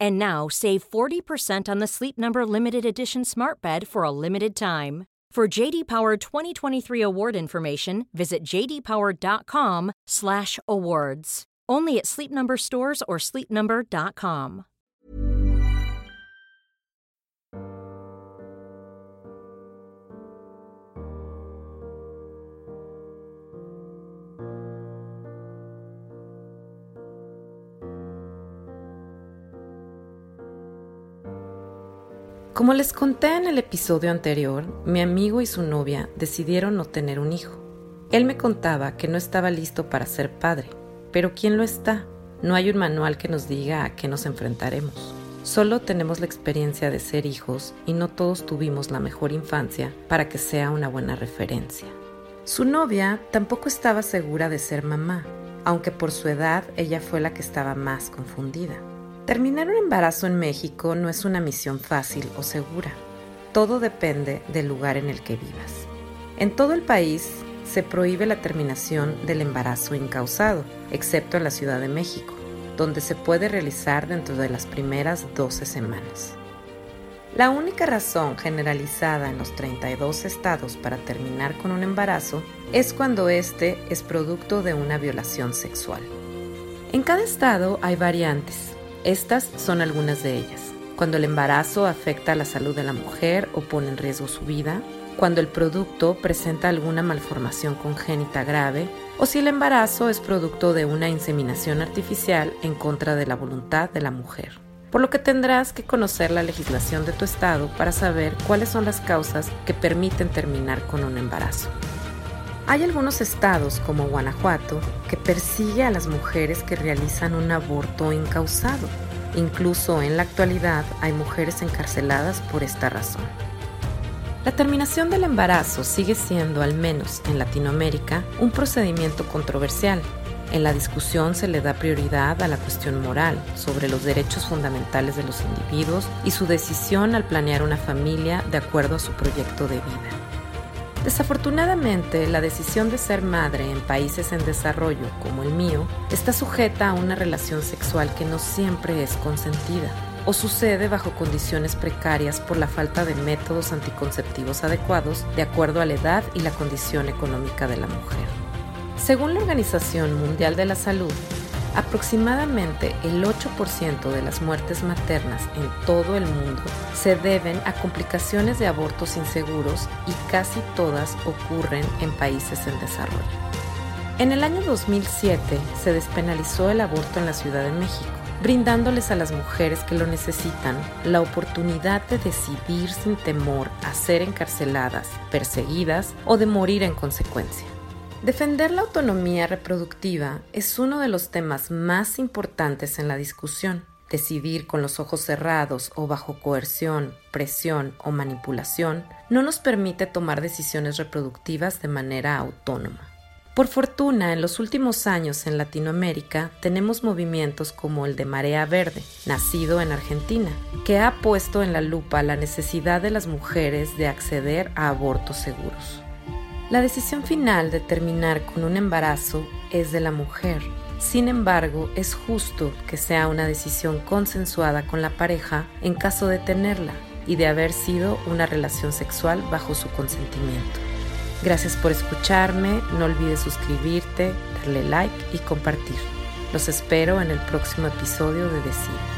And now save 40% on the Sleep Number limited edition Smart Bed for a limited time. For JD Power 2023 award information, visit jdpower.com/awards. Only at Sleep Number stores or sleepnumber.com. Como les conté en el episodio anterior, mi amigo y su novia decidieron no tener un hijo. Él me contaba que no estaba listo para ser padre, pero ¿quién lo está? No hay un manual que nos diga a qué nos enfrentaremos. Solo tenemos la experiencia de ser hijos y no todos tuvimos la mejor infancia para que sea una buena referencia. Su novia tampoco estaba segura de ser mamá, aunque por su edad ella fue la que estaba más confundida. Terminar un embarazo en México no es una misión fácil o segura. Todo depende del lugar en el que vivas. En todo el país se prohíbe la terminación del embarazo incausado, excepto en la Ciudad de México, donde se puede realizar dentro de las primeras 12 semanas. La única razón generalizada en los 32 estados para terminar con un embarazo es cuando éste es producto de una violación sexual. En cada estado hay variantes, estas son algunas de ellas. Cuando el embarazo afecta a la salud de la mujer o pone en riesgo su vida, cuando el producto presenta alguna malformación congénita grave o si el embarazo es producto de una inseminación artificial en contra de la voluntad de la mujer. Por lo que tendrás que conocer la legislación de tu estado para saber cuáles son las causas que permiten terminar con un embarazo. Hay algunos estados, como Guanajuato, que persigue a las mujeres que realizan un aborto incausado. Incluso en la actualidad hay mujeres encarceladas por esta razón. La terminación del embarazo sigue siendo, al menos en Latinoamérica, un procedimiento controversial. En la discusión se le da prioridad a la cuestión moral sobre los derechos fundamentales de los individuos y su decisión al planear una familia de acuerdo a su proyecto de vida. Desafortunadamente, la decisión de ser madre en países en desarrollo como el mío está sujeta a una relación sexual que no siempre es consentida o sucede bajo condiciones precarias por la falta de métodos anticonceptivos adecuados de acuerdo a la edad y la condición económica de la mujer. Según la Organización Mundial de la Salud, Aproximadamente el 8% de las muertes maternas en todo el mundo se deben a complicaciones de abortos inseguros y casi todas ocurren en países en desarrollo. En el año 2007 se despenalizó el aborto en la Ciudad de México, brindándoles a las mujeres que lo necesitan la oportunidad de decidir sin temor a ser encarceladas, perseguidas o de morir en consecuencia. Defender la autonomía reproductiva es uno de los temas más importantes en la discusión. Decidir con los ojos cerrados o bajo coerción, presión o manipulación no nos permite tomar decisiones reproductivas de manera autónoma. Por fortuna, en los últimos años en Latinoamérica tenemos movimientos como el de Marea Verde, nacido en Argentina, que ha puesto en la lupa la necesidad de las mujeres de acceder a abortos seguros. La decisión final de terminar con un embarazo es de la mujer. Sin embargo, es justo que sea una decisión consensuada con la pareja en caso de tenerla y de haber sido una relación sexual bajo su consentimiento. Gracias por escucharme, no olvides suscribirte, darle like y compartir. Los espero en el próximo episodio de Decir.